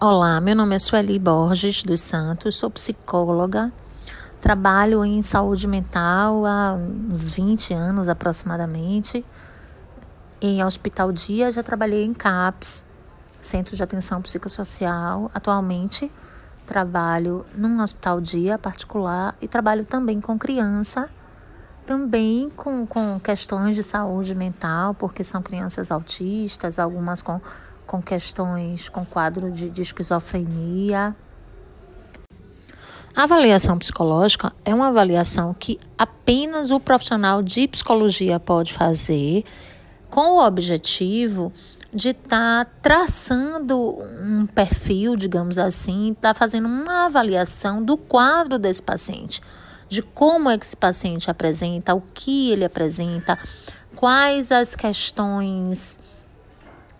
Olá, meu nome é Sueli Borges dos Santos, sou psicóloga, trabalho em saúde mental há uns 20 anos aproximadamente. Em Hospital Dia já trabalhei em CAPS, Centro de Atenção Psicossocial. Atualmente trabalho num hospital dia particular e trabalho também com criança, também com, com questões de saúde mental, porque são crianças autistas, algumas com com questões com quadro de, de esquizofrenia. A avaliação psicológica é uma avaliação que apenas o profissional de psicologia pode fazer, com o objetivo de estar tá traçando um perfil, digamos assim, estar tá fazendo uma avaliação do quadro desse paciente, de como é que esse paciente apresenta, o que ele apresenta, quais as questões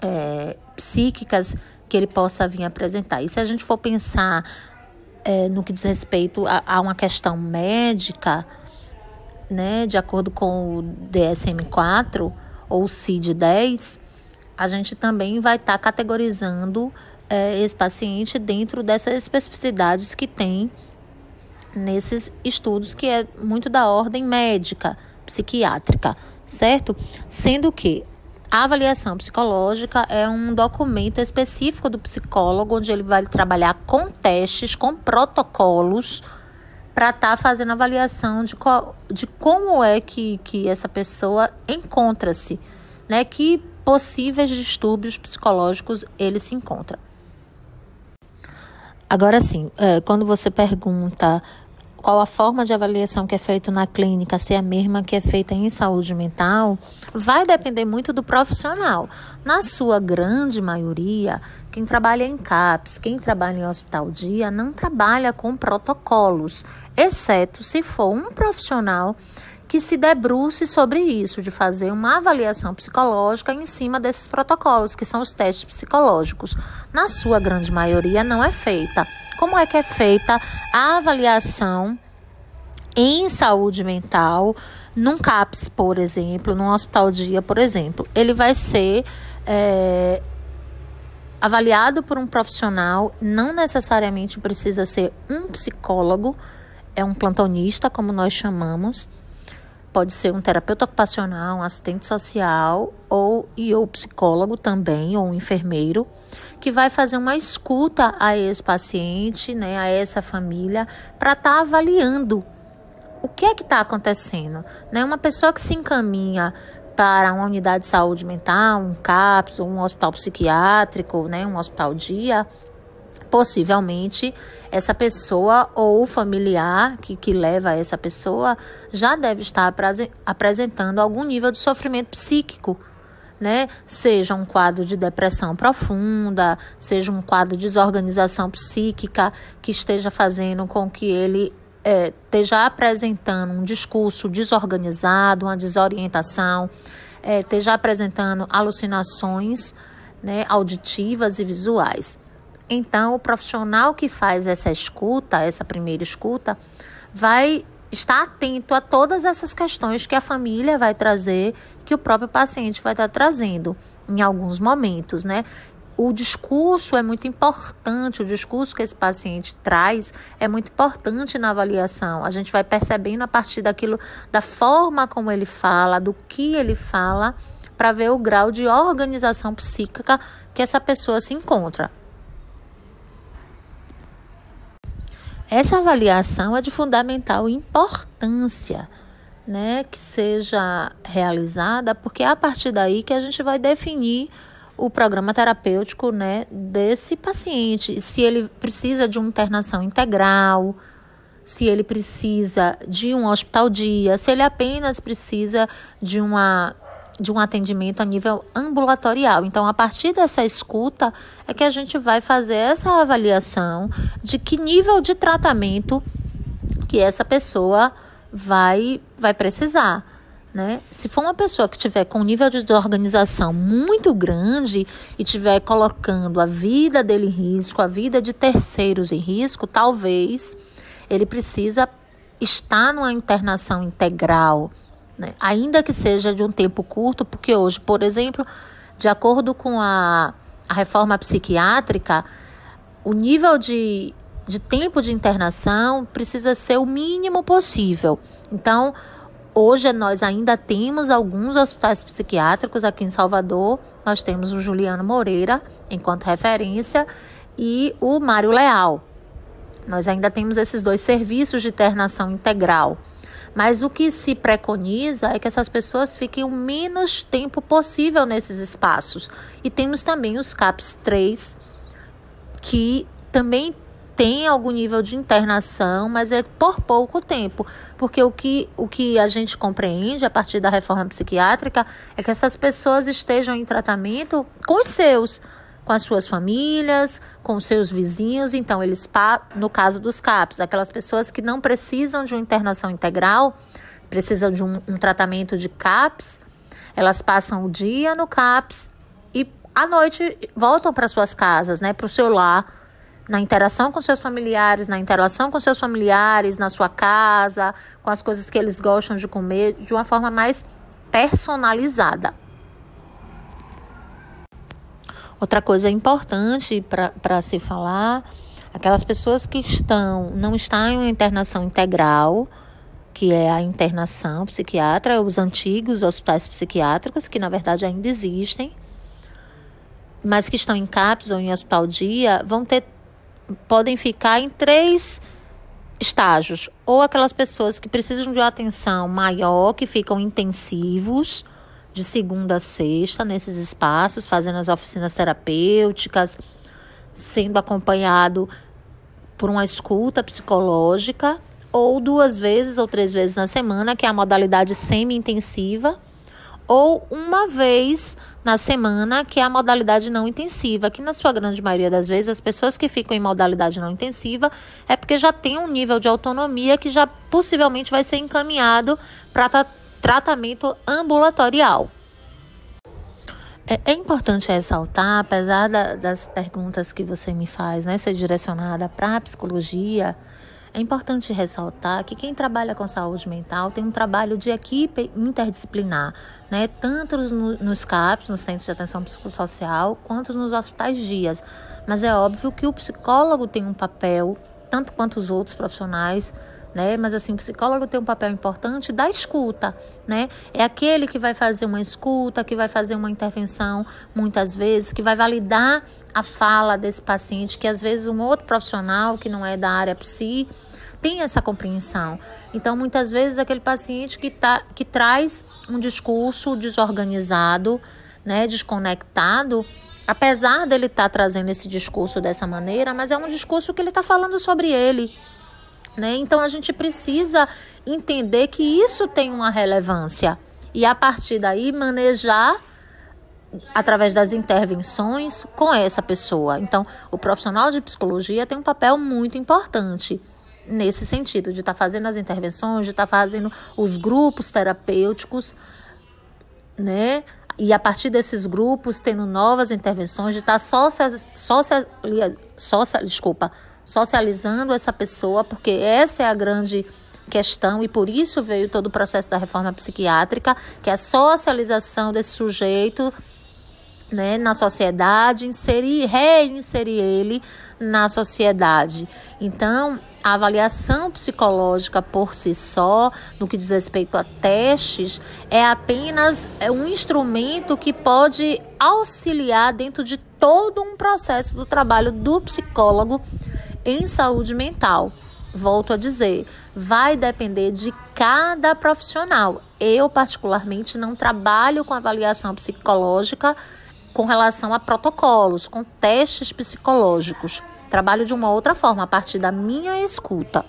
é, psíquicas que ele possa vir apresentar. E se a gente for pensar é, no que diz respeito a, a, uma questão médica, né, de acordo com o DSM-4 ou o CID-10, a gente também vai estar tá categorizando é, esse paciente dentro dessas especificidades que tem nesses estudos, que é muito da ordem médica, psiquiátrica, certo? Sendo que a avaliação psicológica é um documento específico do psicólogo, onde ele vai trabalhar com testes, com protocolos, para estar tá fazendo avaliação de, de como é que, que essa pessoa encontra-se, né? Que possíveis distúrbios psicológicos ele se encontra. Agora sim, é, quando você pergunta qual a forma de avaliação que é feita na clínica, se é a mesma que é feita em saúde mental, vai depender muito do profissional. Na sua grande maioria, quem trabalha em CAPS, quem trabalha em hospital dia, não trabalha com protocolos, exceto se for um profissional que se debruce sobre isso, de fazer uma avaliação psicológica em cima desses protocolos, que são os testes psicológicos. Na sua grande maioria, não é feita. Como é que é feita a avaliação em saúde mental, num CAPS, por exemplo, num hospital dia, por exemplo? Ele vai ser é, avaliado por um profissional, não necessariamente precisa ser um psicólogo, é um plantonista, como nós chamamos. Pode ser um terapeuta ocupacional, um assistente social ou e ou psicólogo também, ou um enfermeiro que vai fazer uma escuta a esse paciente, né, a essa família, para estar tá avaliando o que é que está acontecendo. Né? Uma pessoa que se encaminha para uma unidade de saúde mental, um CAPS, um hospital psiquiátrico, né, um hospital dia, possivelmente essa pessoa ou o familiar que, que leva essa pessoa já deve estar apresentando algum nível de sofrimento psíquico né? Seja um quadro de depressão profunda, seja um quadro de desorganização psíquica que esteja fazendo com que ele é, esteja apresentando um discurso desorganizado, uma desorientação, é, esteja apresentando alucinações né, auditivas e visuais. Então, o profissional que faz essa escuta, essa primeira escuta, vai estar atento a todas essas questões que a família vai trazer, que o próprio paciente vai estar trazendo em alguns momentos, né? O discurso é muito importante, o discurso que esse paciente traz é muito importante na avaliação. A gente vai percebendo a partir daquilo, da forma como ele fala, do que ele fala, para ver o grau de organização psíquica que essa pessoa se encontra. Essa avaliação é de fundamental importância, né, que seja realizada, porque é a partir daí que a gente vai definir o programa terapêutico, né, desse paciente, se ele precisa de uma internação integral, se ele precisa de um hospital dia, se ele apenas precisa de uma de um atendimento a nível ambulatorial. Então, a partir dessa escuta é que a gente vai fazer essa avaliação de que nível de tratamento que essa pessoa vai vai precisar. Né? Se for uma pessoa que tiver com um nível de desorganização muito grande e tiver colocando a vida dele em risco, a vida de terceiros em risco, talvez ele precisa estar numa internação integral, né? ainda que seja de um tempo curto, porque hoje, por exemplo, de acordo com a, a reforma psiquiátrica, o nível de, de tempo de internação precisa ser o mínimo possível. Então, hoje nós ainda temos alguns hospitais psiquiátricos aqui em Salvador. Nós temos o Juliano Moreira enquanto referência e o Mário Leal. Nós ainda temos esses dois serviços de internação integral. Mas o que se preconiza é que essas pessoas fiquem o menos tempo possível nesses espaços. E temos também os CAPS 3, que também tem algum nível de internação, mas é por pouco tempo, porque o que, o que a gente compreende a partir da reforma psiquiátrica é que essas pessoas estejam em tratamento com os seus, com as suas famílias, com seus vizinhos. Então, eles, no caso dos CAPs, aquelas pessoas que não precisam de uma internação integral, precisam de um, um tratamento de CAPS, elas passam o dia no CAPS e à noite voltam para suas casas, né, para o seu lar na interação com seus familiares, na interação com seus familiares, na sua casa, com as coisas que eles gostam de comer, de uma forma mais personalizada. Outra coisa importante para se falar, aquelas pessoas que estão, não estão em uma internação integral, que é a internação psiquiátrica, os antigos hospitais psiquiátricos, que na verdade ainda existem, mas que estão em CAPS ou em hospital dia, vão ter podem ficar em três estágios. Ou aquelas pessoas que precisam de uma atenção maior, que ficam intensivos, de segunda a sexta, nesses espaços, fazendo as oficinas terapêuticas, sendo acompanhado por uma escuta psicológica, ou duas vezes ou três vezes na semana, que é a modalidade semi-intensiva, ou uma vez na semana, que é a modalidade não intensiva, que na sua grande maioria das vezes as pessoas que ficam em modalidade não intensiva é porque já tem um nível de autonomia que já possivelmente vai ser encaminhado para tratamento ambulatorial. É, é, importante ressaltar, apesar da, das perguntas que você me faz, né, ser direcionada para a psicologia, é importante ressaltar que quem trabalha com saúde mental tem um trabalho de equipe interdisciplinar, né? tanto no, nos CAPs, nos Centros de Atenção Psicossocial, quanto nos hospitais dias. Mas é óbvio que o psicólogo tem um papel, tanto quanto os outros profissionais, né? Mas assim, o psicólogo tem um papel importante da escuta, né? É aquele que vai fazer uma escuta, que vai fazer uma intervenção, muitas vezes, que vai validar a fala desse paciente, que às vezes um outro profissional que não é da área psi tem essa compreensão. Então, muitas vezes, aquele paciente que, tá, que traz um discurso desorganizado, né, desconectado, apesar dele estar tá trazendo esse discurso dessa maneira, mas é um discurso que ele está falando sobre ele. Né? Então, a gente precisa entender que isso tem uma relevância e, a partir daí, manejar através das intervenções com essa pessoa. Então, o profissional de psicologia tem um papel muito importante nesse sentido, de estar tá fazendo as intervenções, de estar tá fazendo os grupos terapêuticos, né? E a partir desses grupos, tendo novas intervenções, de estar tá social, social, desculpa, socializando essa pessoa, porque essa é a grande questão e por isso veio todo o processo da reforma psiquiátrica, que é a socialização desse sujeito né, na sociedade, inserir, reinserir ele na sociedade. Então, a avaliação psicológica por si só, no que diz respeito a testes, é apenas é um instrumento que pode auxiliar dentro de todo um processo do trabalho do psicólogo em saúde mental. Volto a dizer, vai depender de cada profissional. Eu, particularmente, não trabalho com avaliação psicológica com relação a protocolos, com testes psicológicos. Trabalho de uma outra forma, a partir da minha escuta.